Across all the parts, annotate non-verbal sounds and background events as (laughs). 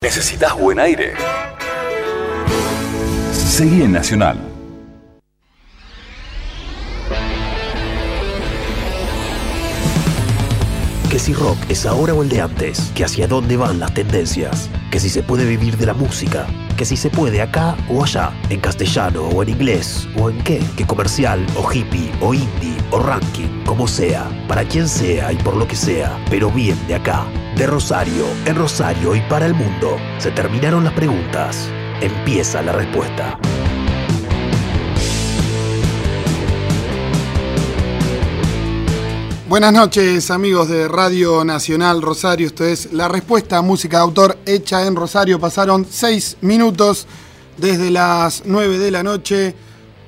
¿Necesitas buen aire? Seguí en Nacional. Que si rock es ahora o el de antes, que hacia dónde van las tendencias, que si se puede vivir de la música, que si se puede acá o allá, en castellano o en inglés, o en qué, que comercial o hippie o indie o ranking, como sea, para quien sea y por lo que sea, pero bien de acá, de Rosario, en Rosario y para el mundo. Se terminaron las preguntas, empieza la respuesta. Buenas noches amigos de Radio Nacional Rosario, esto es La Respuesta a Música de Autor hecha en Rosario. Pasaron seis minutos desde las nueve de la noche.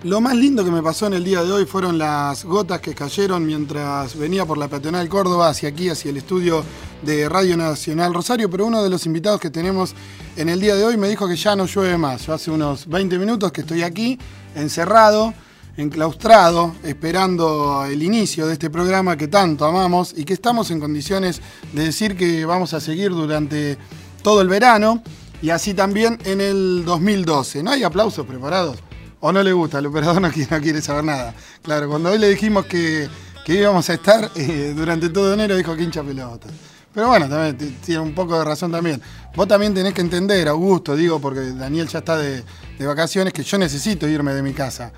Lo más lindo que me pasó en el día de hoy fueron las gotas que cayeron mientras venía por la peatonal Córdoba hacia aquí, hacia el estudio de Radio Nacional Rosario, pero uno de los invitados que tenemos en el día de hoy me dijo que ya no llueve más. Yo hace unos 20 minutos que estoy aquí, encerrado enclaustrado, esperando el inicio de este programa que tanto amamos y que estamos en condiciones de decir que vamos a seguir durante todo el verano y así también en el 2012. ¿No hay aplausos preparados? ¿O no le gusta? El operador no quiere, saber nada. Claro, cuando hoy le dijimos que, íbamos a estar eh, durante todo enero, dijo que hincha pelota. Pero bueno, también tiene un poco de razón también. Vos también tenés que entender, Augusto, digo, porque Daniel ya está de vacaciones, que yo necesito irme de mi casa.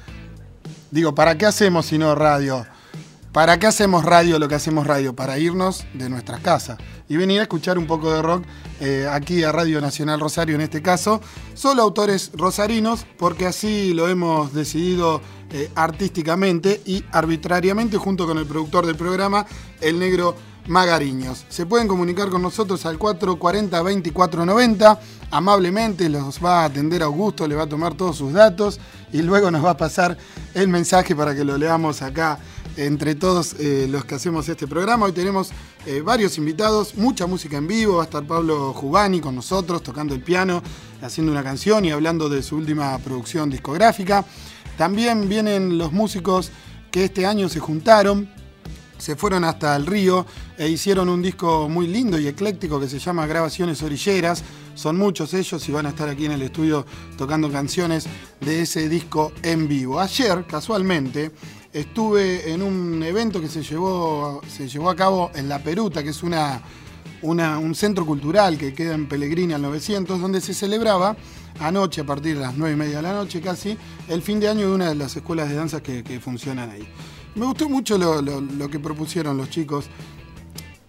Digo, ¿para qué hacemos si no radio? ¿Para qué hacemos radio lo que hacemos radio? Para irnos de nuestras casas y venir a escuchar un poco de rock eh, aquí a Radio Nacional Rosario en este caso. Solo autores rosarinos, porque así lo hemos decidido eh, artísticamente y arbitrariamente junto con el productor del programa, el negro Magariños. Se pueden comunicar con nosotros al 440-2490. Amablemente los va a atender Augusto, le va a tomar todos sus datos y luego nos va a pasar el mensaje para que lo leamos acá entre todos eh, los que hacemos este programa. Hoy tenemos eh, varios invitados, mucha música en vivo. Va a estar Pablo Jubani con nosotros tocando el piano, haciendo una canción y hablando de su última producción discográfica. También vienen los músicos que este año se juntaron se fueron hasta el río e hicieron un disco muy lindo y ecléctico que se llama Grabaciones Orilleras. Son muchos ellos y van a estar aquí en el estudio tocando canciones de ese disco en vivo. Ayer, casualmente, estuve en un evento que se llevó, se llevó a cabo en La Peruta, que es una, un centro cultural que queda en Pellegrini al 900, donde se celebraba anoche, a partir de las 9 y media de la noche casi, el fin de año de una de las escuelas de danza que funcionan ahí. Me gustó mucho lo, que propusieron los chicos.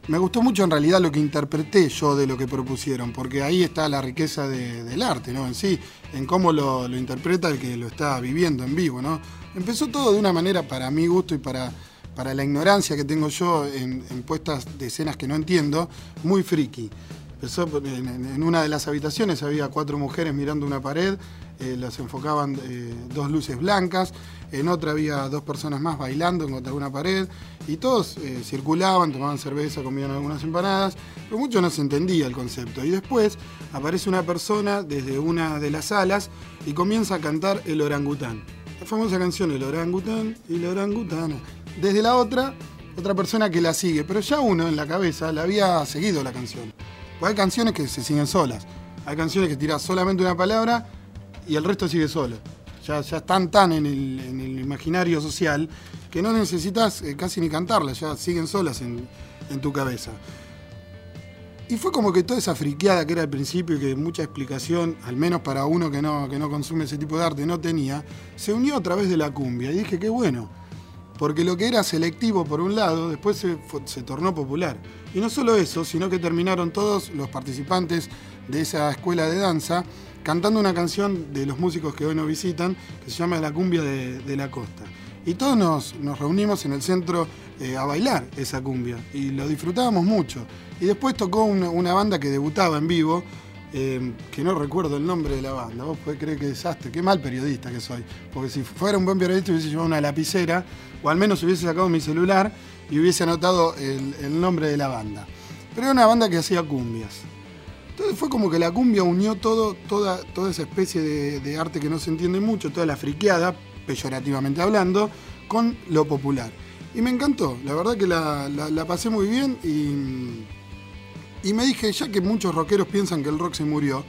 Me gustó mucho en realidad lo que interpreté yo de lo que propusieron, porque ahí está la riqueza del arte, ¿no? En sí, en cómo lo, interpreta el que lo está viviendo en vivo, ¿no? Empezó todo de una manera para mi gusto y para, para la ignorancia que tengo yo en, puestas de escenas que no entiendo, muy friki. Empezó en, una de las habitaciones, había cuatro mujeres mirando una pared, eh, las enfocaban eh, dos luces blancas, en otra había dos personas más bailando contra una pared y todos eh, circulaban, tomaban cerveza, comían algunas empanadas, pero mucho no se entendía el concepto. Y después aparece una persona desde una de las salas y comienza a cantar el orangután. La famosa canción El orangután y la orangutana. Desde la otra, otra persona que la sigue, pero ya uno en la cabeza la había seguido la canción. Pues hay canciones que se siguen solas. Hay canciones que tiras solamente una palabra y el resto sigue solo ya, están tan en el, imaginario social que no necesitas eh, casi ni cantarlas, ya siguen solas en, tu cabeza. Y fue como que toda esa friqueada que era al principio y que mucha explicación, al menos para uno que no, que no consume ese tipo de arte, no tenía, se unió a través de la cumbia. Y dije, qué bueno, porque lo que era selectivo por un lado, después se, se tornó popular. Y no solo eso, sino que terminaron todos los participantes de esa escuela de danza cantando una canción de los músicos que hoy nos visitan, que se llama La cumbia de, la costa. Y todos nos, reunimos en el centro eh, a bailar esa cumbia y lo disfrutábamos mucho. Y después tocó una, banda que debutaba en vivo, eh, que no recuerdo el nombre de la banda. Vos podés creer que desastre, qué mal periodista que soy. Porque si fuera un buen periodista hubiese llevado una lapicera, o al menos hubiese sacado mi celular y hubiese anotado el, nombre de la banda. Pero era una banda que hacía cumbias. Entonces fue como que la cumbia unió todo, toda esa especie de, arte que no se entiende mucho, toda la friqueada, peyorativamente hablando, con lo popular. Y me encantó, la verdad que la, pasé muy bien y, Y me dije, ya que muchos rockeros piensan que el rock se murió,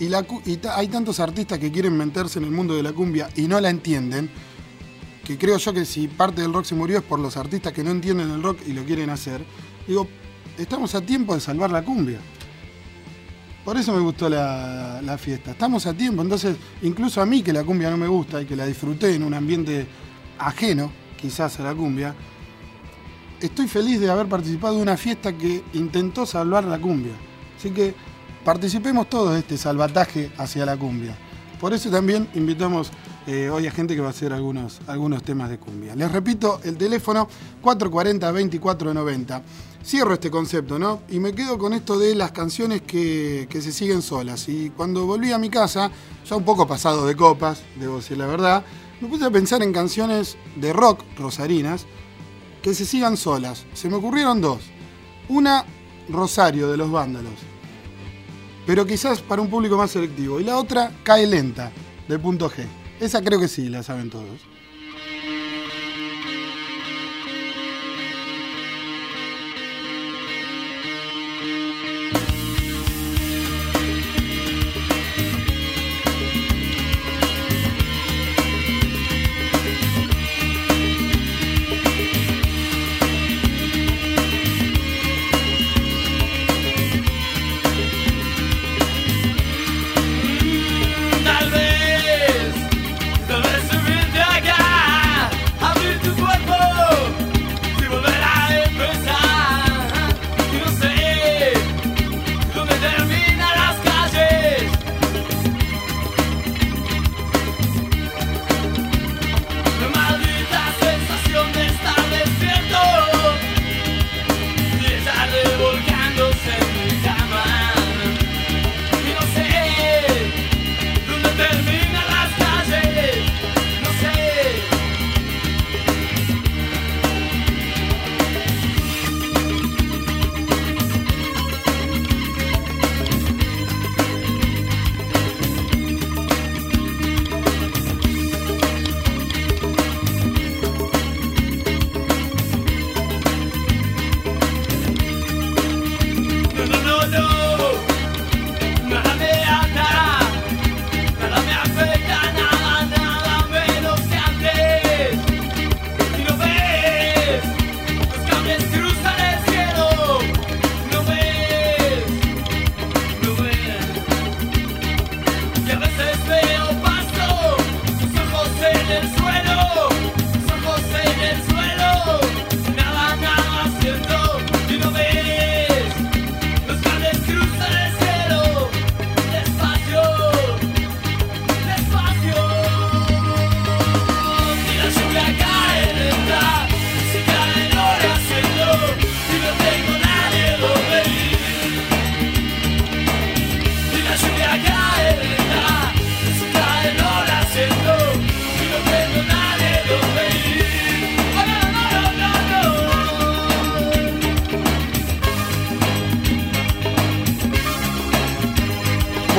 y, la, hay tantos artistas que quieren meterse en el mundo de la cumbia y no la entienden, que creo yo que si parte del rock se murió es por los artistas que no entienden el rock y lo quieren hacer, digo, estamos a tiempo de salvar la cumbia. Por eso me gustó la, la, fiesta. Estamos a tiempo, entonces incluso a mí que la cumbia no me gusta y que la disfruté en un ambiente ajeno, quizás a la cumbia, estoy feliz de haber participado de una fiesta que intentó salvar la cumbia. Así que participemos todos de este salvataje hacia la cumbia. Por eso también invitamos eh, hoy a gente que va a hacer algunos, algunos temas de cumbia. Les repito, el teléfono 440-2490. Cierro este concepto, ¿no? Y me quedo con esto de las canciones que, que, se siguen solas. Y cuando volví a mi casa, ya un poco pasado de copas, debo decir la verdad, me puse a pensar en canciones de rock rosarinas que se sigan solas. Se me ocurrieron dos. Una, Rosario de los Vándalos. Pero quizás para un público más selectivo. Y la otra, Cae Lenta, de punto G. Esa creo que sí, la saben todos.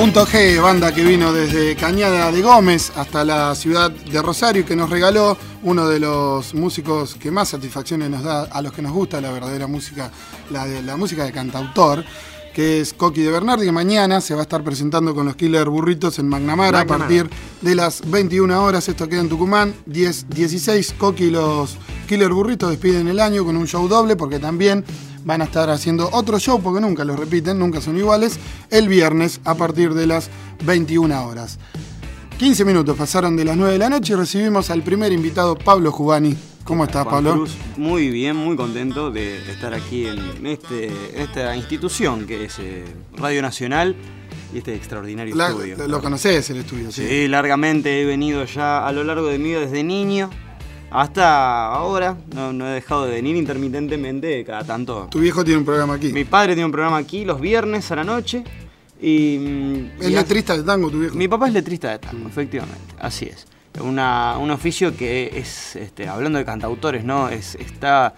Punto G, banda que vino desde Cañada de Gómez hasta la ciudad de Rosario y que nos regaló uno de los músicos que más satisfacciones nos da a los que nos gusta la verdadera música, la, de, la música de cantautor, que es Coqui de Bernardi, que mañana se va a estar presentando con los Killer Burritos en Magnamara, a partir de las 21 horas. Esto queda en Tucumán, 10, 16. Coqui y los Killer Burritos despiden el año con un show doble porque también van a estar haciendo otro show, porque nunca lo repiten, nunca son iguales, el viernes a partir de las 21 horas. 15 minutos pasaron de las 9 de la noche y recibimos al primer invitado, Pablo Jubani. ¿Cómo estás, Pablo? muy bien, muy contento de estar aquí en este, esta institución que es eh, Radio Nacional y este extraordinario estudio. Lo conoces el estudio, sí. Sí, largamente he venido ya a lo largo de mi vida desde niño hasta ahora no, he dejado de venir intermitentemente cada tanto. ¿Tu viejo tiene un programa aquí? Mi padre tiene un programa aquí los viernes a la noche. Y, ¿Es letrista de tango tu viejo? Mi papá es letrista de tango, efectivamente, así es. Una, un oficio que es, este, hablando de cantautores, ¿no? Es, está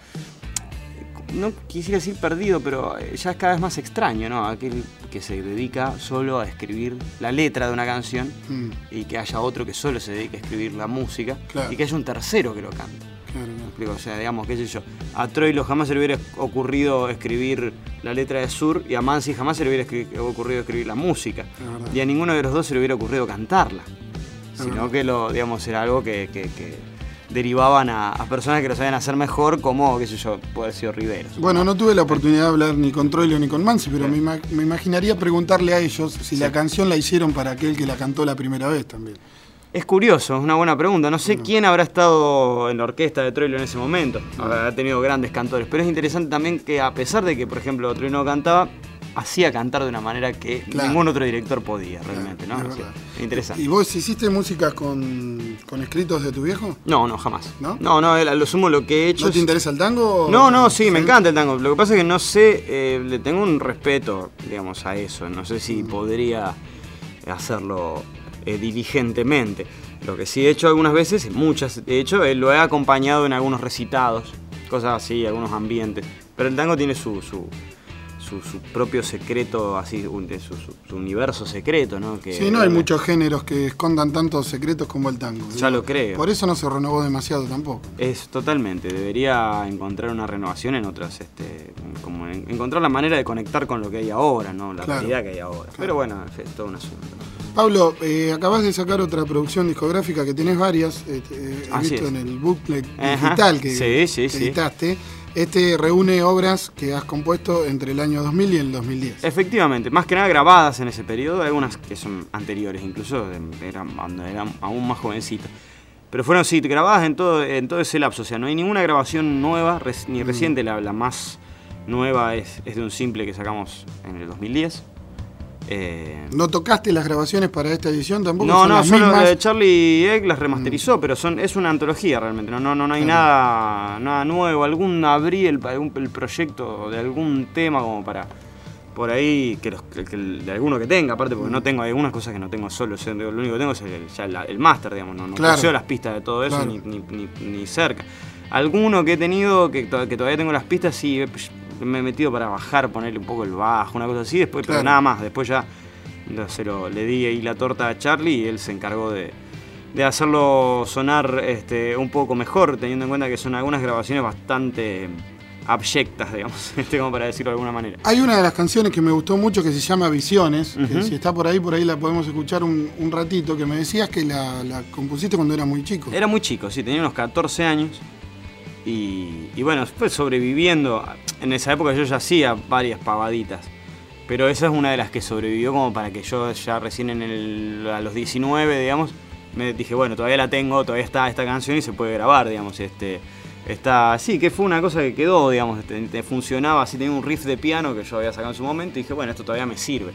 no quisiera decir perdido, pero ya es cada vez más extraño, ¿no? Aquel que se dedica solo a escribir la letra de una canción mm. y que haya otro que solo se dedique a escribir la música y que haya un tercero que lo cante. explico? O sea, digamos, qué sé yo, a Troilo jamás se le hubiera ocurrido escribir la letra de Sur y a Mansi jamás se le hubiera escri- ocurrido escribir la música. Y a ninguno de los dos se le hubiera ocurrido cantarla. Sino verdad. que lo, digamos, era algo que, que- que derivaban a, a personas que lo sabían hacer mejor, como, qué sé yo, puede ser Riveros. Bueno, no tuve la oportunidad de hablar ni con Troilo ni con Mansi, pero me, ima- me imaginaría preguntarle a ellos si la canción la hicieron para aquel que la cantó la primera vez también. Es curioso, es una buena pregunta. No sé quién habrá estado en la orquesta de Troilo en ese momento. Ha tenido grandes cantores. Pero es interesante también que a pesar de que, por ejemplo, Troilo no cantaba, hacía cantar de una manera que Claro. ningún otro director podía realmente, ¿no? O sea, interesante. ¿Y vos hiciste música con, con escritos de tu viejo? No, no, jamás. ¿No? No, no, a lo sumo lo que he hecho ¿No te es- interesa el tango? No, no, sí, me encanta el tango. Lo que pasa es que no sé, eh, le tengo un respeto, digamos, a eso. No sé si podría hacerlo eh, diligentemente. Lo que sí he hecho algunas veces, muchas, de hecho, eh, lo he acompañado en algunos recitados, cosas así, algunos ambientes. Pero el tango tiene su, su, su- su propio secreto, así, un- su, universo secreto, ¿no? Que, Sí, no hay muchos géneros que escondan tantos secretos como el tango. Ya lo creo. Por eso no se renovó demasiado tampoco. Es totalmente, debería encontrar una renovación en otras, este, como en- encontrar la manera de conectar con lo que hay ahora, ¿no? La Claro. realidad que hay ahora. Pero bueno, es todo un asunto. Pablo, eh, acabas de sacar otra producción discográfica que tenés varias. eh, eh, he visto es. en el booklet Ajá. digital que, Sí, sí. Este reúne obras que has compuesto entre el año 2000 y el 2010. Efectivamente, más que nada grabadas en ese periodo, algunas que son anteriores, incluso eran, cuando eran aún más jovencitos. Pero fueron, sí, grabadas en todo, en todo ese lapso, o sea, no hay ninguna grabación nueva, res- Mm. ni reciente, la, la más nueva es, es de un simple que sacamos en el 2010. Eh, ¿No tocaste las grabaciones para esta edición tampoco? No, ¿Son no, solo mismas? Mm. Charlie Egg las remasterizó, pero son, es una antología realmente, no, no, no, no hay nada, nada nuevo, algún abrí el, algún- el proyecto de algún tema como para por ahí que, los- que- que el- de alguno que tenga, aparte Mm. porque no tengo hay algunas cosas que no tengo solo, o sea, lo único que tengo es el, ya la- el máster, digamos, no, no Claro. las pistas de todo eso Claro. ni, ni- ni- ni cerca. Alguno que he tenido, que, que todavía tengo las pistas, sí, me he metido para bajar, ponerle un poco el bajo, una cosa así, después, Claro. pero nada más, después ya se lo, le di ahí la torta a Charlie y él se encargó de, de hacerlo sonar este, un poco mejor, teniendo en cuenta que son algunas grabaciones bastante abyectas, digamos, (laughs) este, como para decirlo de alguna manera. Hay una de las canciones que me gustó mucho que se llama Visiones, que si está por ahí, por ahí la podemos escuchar un, un ratito, que me decías que la, la compusiste cuando era muy chico. Era muy chico, sí, tenía unos 14 años. Y, y bueno, fue sobreviviendo. En esa época yo ya hacía varias pavaditas. Pero esa es una de las que sobrevivió como para que yo ya recién en el, a los 19, digamos, me dije, bueno, todavía la tengo, todavía está esta canción y se puede grabar, digamos. Este, está, sí, que fue una cosa que quedó, digamos, este, te- funcionaba así, tenía un riff de piano que yo había sacado en su momento y dije, bueno, esto todavía me sirve.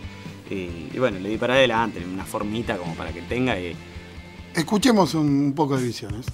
Y, y bueno, le di para adelante, una formita como para que tenga y, Escuchemos un poco de Visiones.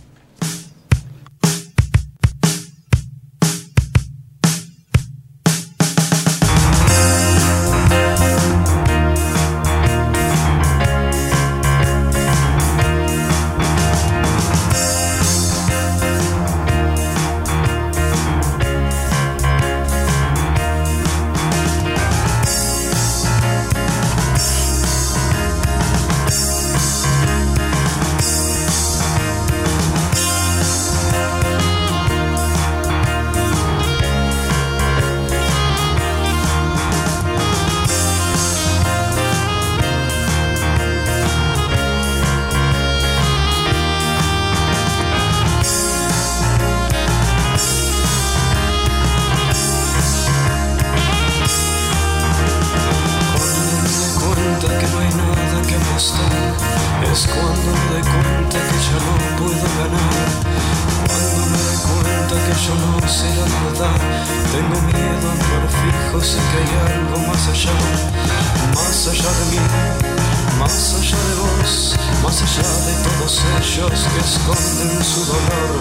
Su dolor.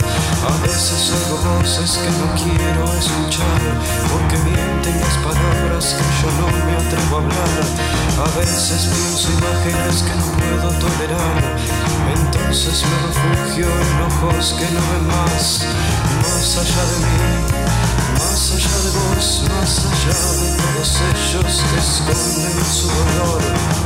A veces oigo voces que no quiero escuchar Porque mienten las palabras que yo no me atrevo a hablar. A veces pienso imágenes que no puedo tolerar. Entonces me refugio en ojos que no ven más. Más allá de mí más allá de vos, más allá de todos ellos que esconden su dolor.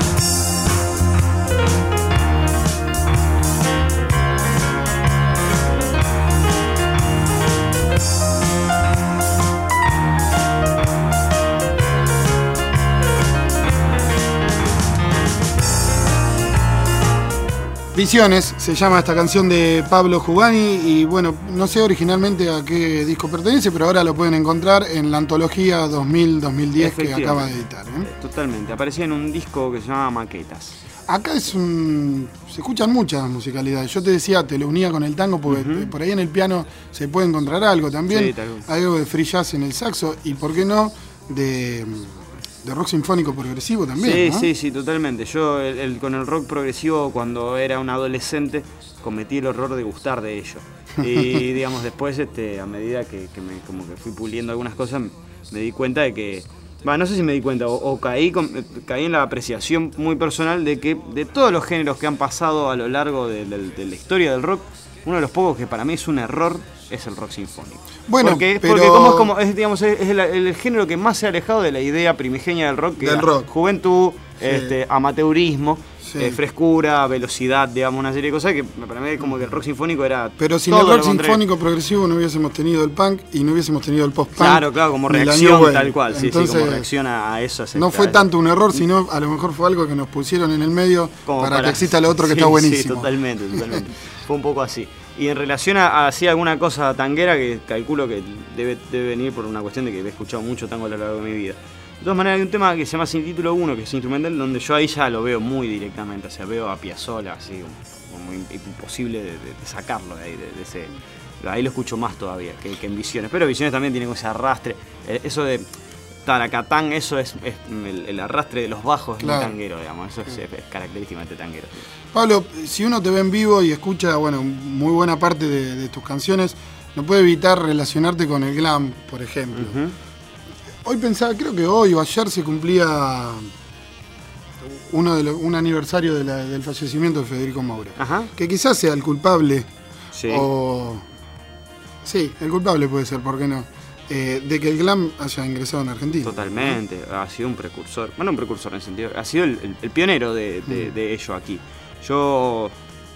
Visiones se llama esta canción de Pablo Jugani y bueno, no sé originalmente a qué disco pertenece, pero ahora lo pueden encontrar en la antología 2000-2010 que acaba de editar. ¿eh? Totalmente, aparecía en un disco que se llama Maquetas. Acá es un. se escuchan muchas musicalidades. Yo te decía, te lo unía con el tango porque por ahí en el piano se puede encontrar algo también. Sí, tal algo de free jazz en el saxo y, ¿por qué no? De, de rock sinfónico progresivo también. Sí, ¿no? sí, sí, totalmente. Yo el- el- con el rock progresivo cuando era un adolescente cometí el horror de gustar de ello. (laughs) Y digamos, después, este, a medida que, que me, como que fui puliendo algunas cosas, me di cuenta de que. No sé si me di cuenta, o, o caí, con- caí en la apreciación muy personal de que de todos los géneros que han pasado a lo largo de, de- de la historia del rock, uno de los pocos que para mí es un error es el rock sinfónico. Bueno, porque, pero- porque como es, como, es, digamos, es, el, el género que más se ha alejado de la idea primigenia del rock, que Del rock. juventud, Sí. este, amateurismo, Sí. eh, frescura, velocidad, digamos, una serie de cosas que para mí como que el rock sinfónico era Pero sin el rock sinfónico progresivo no hubiésemos tenido el punk y no hubiésemos tenido el post-punk. Claro, claro, como reacción tal cual, sí, sí, Entonces, como reacción a, eso. No fue tanto un error, sino a lo mejor fue algo que nos pusieron en el medio como para, que exista lo otro que (laughs) Sí, está Sí, buenísimo. totalmente, totalmente. (laughs) Fue un poco así. Y en relación a, así alguna cosa tanguera que calculo que debe, debe venir por una cuestión de que he escuchado mucho tango a lo largo de mi vida. De todas maneras, hay un tema que se llama Sin Título 1, que es instrumental, donde yo ahí ya lo veo muy directamente. O sea, veo a Piazzolla así, como, como im- imposible de, sacarlo de ahí, de, de ese. Ahí lo escucho más todavía que, que en Visiones. Pero Visiones también tiene ese arrastre. Eh, Eso de Taracatán, eso es, es el, el arrastre de los bajos Claro. tanguero, digamos. Eso es, es característicamente tanguero. Pablo, si uno te ve en vivo y escucha, bueno, muy buena parte de, de tus canciones, no puede evitar relacionarte con el glam, por ejemplo. Hoy pensaba, creo que hoy o ayer se cumplía uno de lo- un aniversario de la- del fallecimiento de Federico Moura. Ajá. Que quizás sea el culpable, Sí. o... Sí, el culpable puede ser, ¿por qué no? Eh, de que el glam haya ingresado en Argentina. Totalmente, ha sido un precursor. Bueno, un precursor en el sentido. Ha sido el, el- el pionero de, de- Mm. de ello aquí. Yo,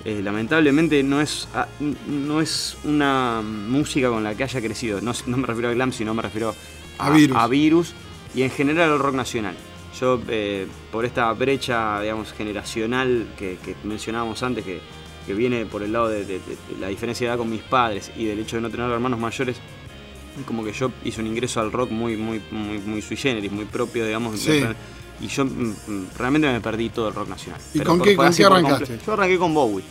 eh, lamentablemente, no es, ah, no es una música con la que haya crecido. No, no me refiero a glam, sino me refiero A Virus. Virus y en general al rock nacional. Yo, eh, por esta brecha, digamos, generacional que, que mencionábamos antes, que, que viene por el lado de, de- de la diferencia de edad con mis padres y del hecho de no tener hermanos mayores, como que yo hice un ingreso al rock muy, muy, muy, muy sui generis, muy propio, digamos. Sí. Y yo mm, mm, realmente me perdí todo el rock nacional. ¿Y Pero con qué- con qué arrancaste? Yo arranqué con Bowie.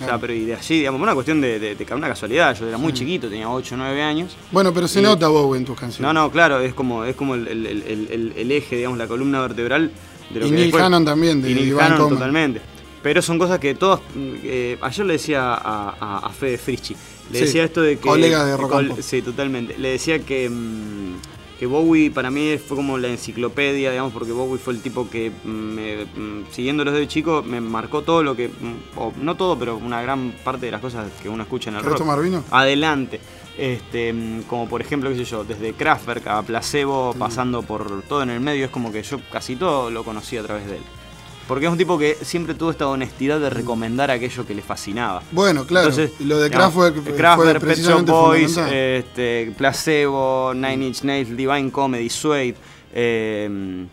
O sea, pero y de allí, digamos, una cuestión de, de, de una casualidad. Yo era muy chiquito, tenía 8 o 9 años. Bueno, pero se Y- nota Bowie en tus canciones. No, no, claro, es como, es como el, el- el- el- el- el eje, digamos, la columna vertebral de lo Y que Neil después- Hannon también, de y Neil Iván Hannon totalmente. Pero son cosas que todos. eh, ayer le decía a, a, a Fede Frischi. Le Sí, decía esto de que. colega de Rock and Pop. Sí, totalmente. Le decía que. mm, que Bowie para mí fue como la enciclopedia, digamos, porque Bowie fue el tipo que, mm, me, mm, siguiéndolo desde chico, me marcó todo lo que, o no todo, pero una gran parte de las cosas que uno escucha en el ¿Querés rock tomar vino? adelante. Este, como por ejemplo, qué sé yo, desde Kraftwerk a Placebo, pasando por todo en el medio, es como que yo casi todo lo conocí a través de él. Porque es un tipo que siempre tuvo esta honestidad de recomendar aquello que le fascinaba. Bueno, claro. Entonces, y lo de Kraftwerk fue Kraftwerk, Pet Shop Boys, este, Placebo, Nine Inch Nails, Divine Comedy, Suede, eh,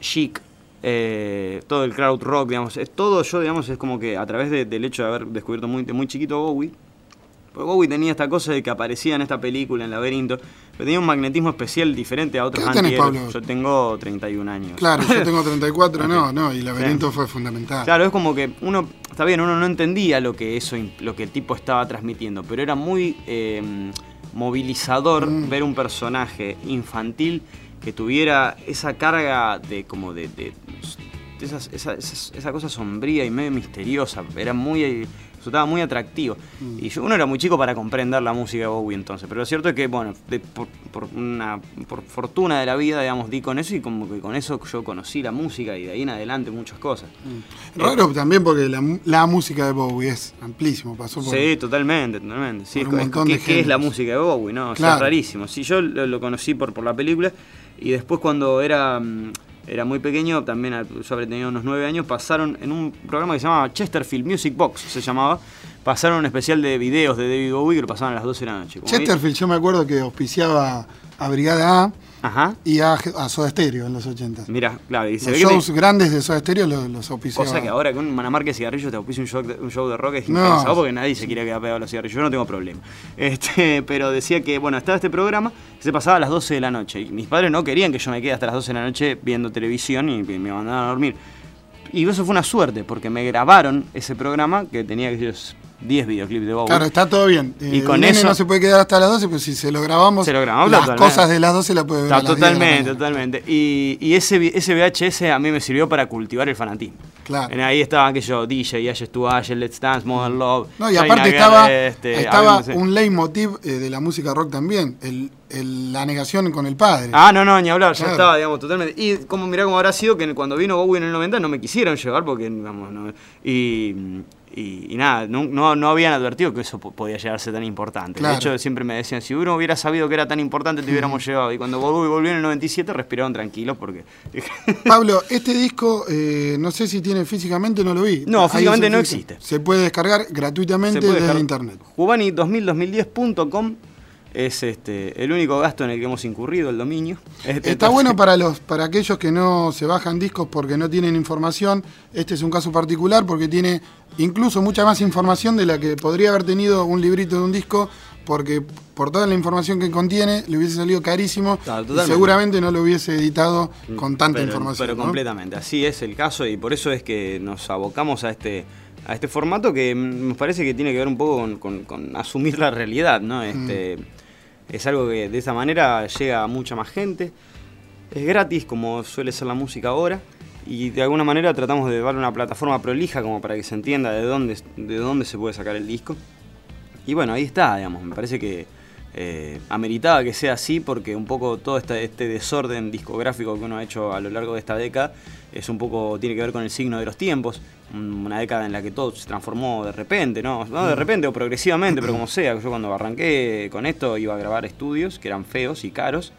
Chic, eh, todo el crowd rock, digamos, es todo yo, digamos, es como que a través de- del hecho de haber descubierto muy, de muy chiquito a Bowie, porque Bowie tenía esta cosa de que aparecía en esta película, en Laberinto, pero tenía un magnetismo especial diferente a otros ¿Qué tenés. Pablo? Yo tengo 31 años. Claro, yo tengo 34, (laughs) no, no, y Laberinto fue fundamental. Claro, es como que uno, está bien, uno no entendía lo que eso, lo que el tipo estaba transmitiendo, pero era muy eh, movilizador Mm. ver un personaje infantil que tuviera esa carga de como de, de- esas- esa, esas- esa cosa sombría y medio misteriosa. Era muy resultaba muy atractivo. Mm. Y yo, uno era muy chico para comprender la música de Bowie entonces, pero lo cierto es que, bueno, de- por, por una por fortuna de la vida, digamos, di con eso y como que con eso yo conocí la música y de ahí en adelante muchas cosas. Raro también porque la, música de Bowie es amplísimo, pasó por... Sí, totalmente, totalmente. Sí, por un es- montón ¿qué, de qué es la música de Bowie? No, O sea, Claro. es rarísimo. Sí, yo lo, lo conocí por, por la película y después cuando era, mm, era muy pequeño, también yo habría tenido unos nueve años, pasaron en un programa que se llamaba Chesterfield Music Box, se llamaba, pasaron un especial de videos de David Bowie que lo pasaban a las 12 de la noche. Como Chesterfield, yo me acuerdo que auspiciaba a Brigada A Ajá. y a, a Soda Stereo en los 80. Mira, claro, y se Los ve que shows te- grandes de Soda Stereo los, los auspiciaba. Cosa que ahora con una marca de cigarrillos te auspicia un show de, un show de rock es No. impensado porque nadie se quiere quedar pegado a los cigarrillos. Yo no tengo problema. Este, (laughs) pero decía que, bueno, estaba este programa que se pasaba a las 12 de la noche. Y mis padres no querían que yo me quede hasta las 12 de la noche viendo televisión y me mandaban a dormir. Y eso fue una suerte porque me grabaron ese programa que tenía que ser 10 videoclips de Bowie. Claro, está todo bien. Y Eh, con nene eso- no se puede quedar hasta las 12, pero si se lo grabamos, Se lo grabamos las totalmente. cosas de las 12 las puede ver No, a las 10 de la totalmente, totalmente. Y, y ese, ese VHS a mí me sirvió para cultivar el fanatismo. Claro. En ahí estaban aquellos DJ, Ashes to Ashes, Let's Dance, Modern Love. No, y aparte estaba, este, estaba un leitmotiv eh, de la música rock también, el, el- la negación con el padre. Ah, no, no, ni hablar, ya estaba, digamos, totalmente. Y como mirá cómo habrá sido que cuando vino Bowie en el 90 no me quisieron llevar porque, digamos, no, y, y, y nada, no, no, no habían advertido que eso po- podía llegar a ser tan importante. Claro. De hecho, siempre me decían, si uno hubiera sabido que era tan importante, te hubiéramos (laughs) llevado. Y cuando Bowie volvió en el 97, respiraron tranquilos porque... (laughs) Pablo, este disco, eh, no sé si tiene físicamente, no lo vi. No, físicamente no existe. Se puede descargar gratuitamente puede desde dejar- internet. Jubani2000-2010.com es este, el único gasto en el que hemos incurrido, el dominio. Este, Está entonces- bueno para los para aquellos que no se bajan discos porque no tienen información. Este es un caso particular porque tiene incluso mucha más información de la que podría haber tenido un librito de un disco porque por toda la información que contiene le hubiese salido carísimo Claro, y seguramente no lo hubiese editado con tanta pero, información. Pero ¿no? completamente, así es el caso y por eso es que nos abocamos a este a este formato que mm, me parece que tiene que ver un poco con, con- con asumir la realidad, ¿no? Este, Es algo que de esa manera llega a mucha más gente, es gratis como suele ser la música ahora y de alguna manera tratamos de darle una plataforma prolija como para que se entienda de dónde, de dónde se puede sacar el disco. Y bueno, ahí está, digamos, me parece que eh, ameritaba que sea así porque un poco todo este, este desorden discográfico que uno ha hecho a lo largo de esta década es un poco, tiene que ver con el signo de los tiempos, un- una década en la que todo se transformó de repente, ¿no? No de repente o progresivamente, pero como sea, yo cuando arranqué con esto iba a grabar estudios que eran feos y caros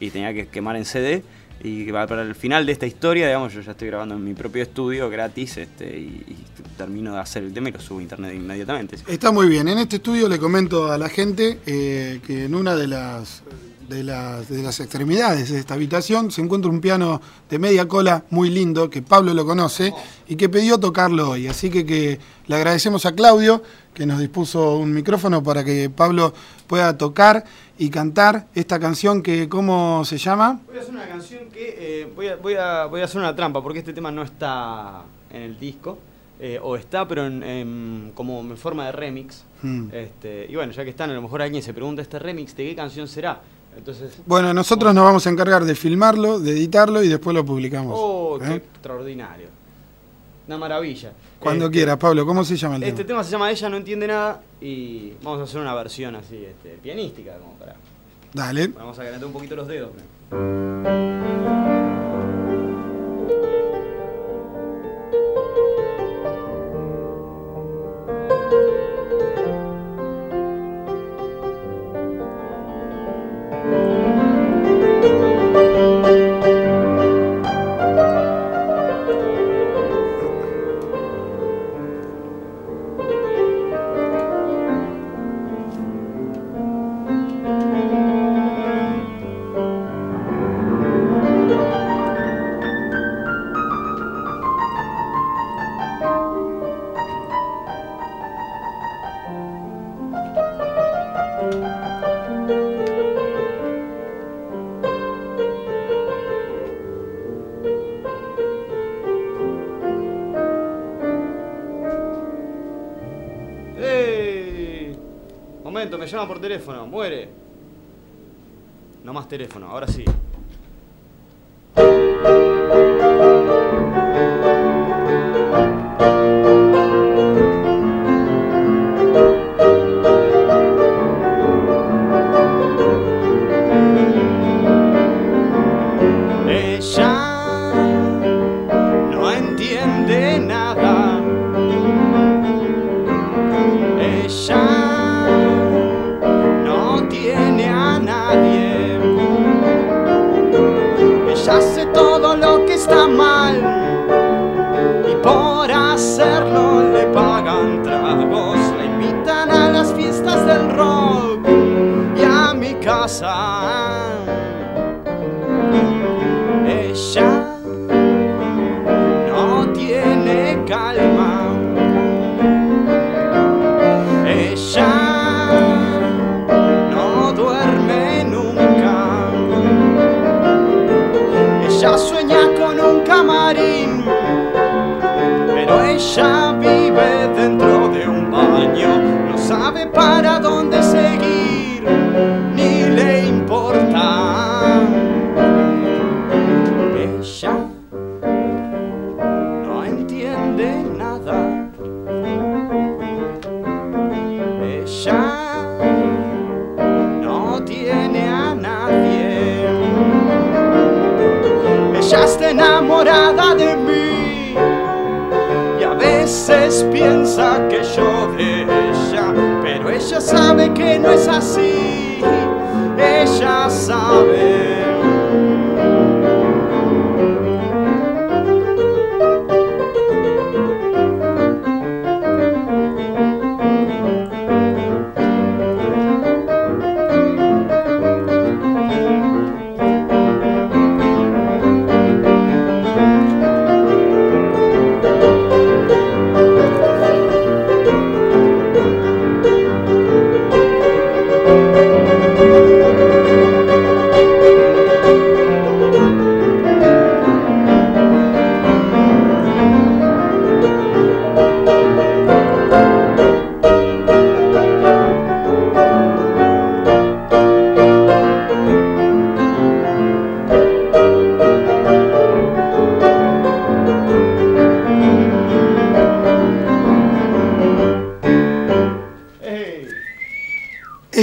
y tenía que quemar en CD. Y para el final de esta historia, digamos, yo ya estoy grabando en mi propio estudio gratis este, y, y termino de hacer el tema y lo subo a internet inmediatamente. Está muy bien. En este estudio le comento a la gente eh, que en una de las, de, las, de las extremidades de esta habitación se encuentra un piano de media cola muy lindo, que Pablo lo conoce y que pidió tocarlo hoy. Así que, que le agradecemos a Claudio, que nos dispuso un micrófono para que Pablo pueda tocar y cantar esta canción que, ¿cómo se llama? Voy a hacer una canción que eh, voy, a, voy, a, voy a hacer una trampa porque este tema no está en el disco. eh, o está, pero en, en- como en forma de remix. Hmm. Este, y bueno, ya que están, a lo mejor alguien se pregunta, ¿este remix de qué canción será? Entonces, Bueno, nosotros nos vamos a encargar de filmarlo, de editarlo y después lo publicamos. oh, qué ¿eh? extraordinario. Una maravilla. Cuando Este, quieras, Pablo, ¿cómo se llama el Este tema? tema se llama Ella no entiende nada y vamos a hacer una versión así, este, pianística, como para. Dale. Vamos a calentar un poquito los dedos. ¿no? Llama por teléfono, muere. No más teléfono, ahora sí.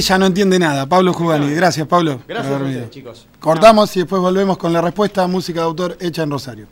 ya no entiende nada. Pablo Jugani. Gracias, Pablo. Gracias, por ustedes, chicos. Cortamos y después volvemos con la respuesta. Música de autor hecha en Rosario.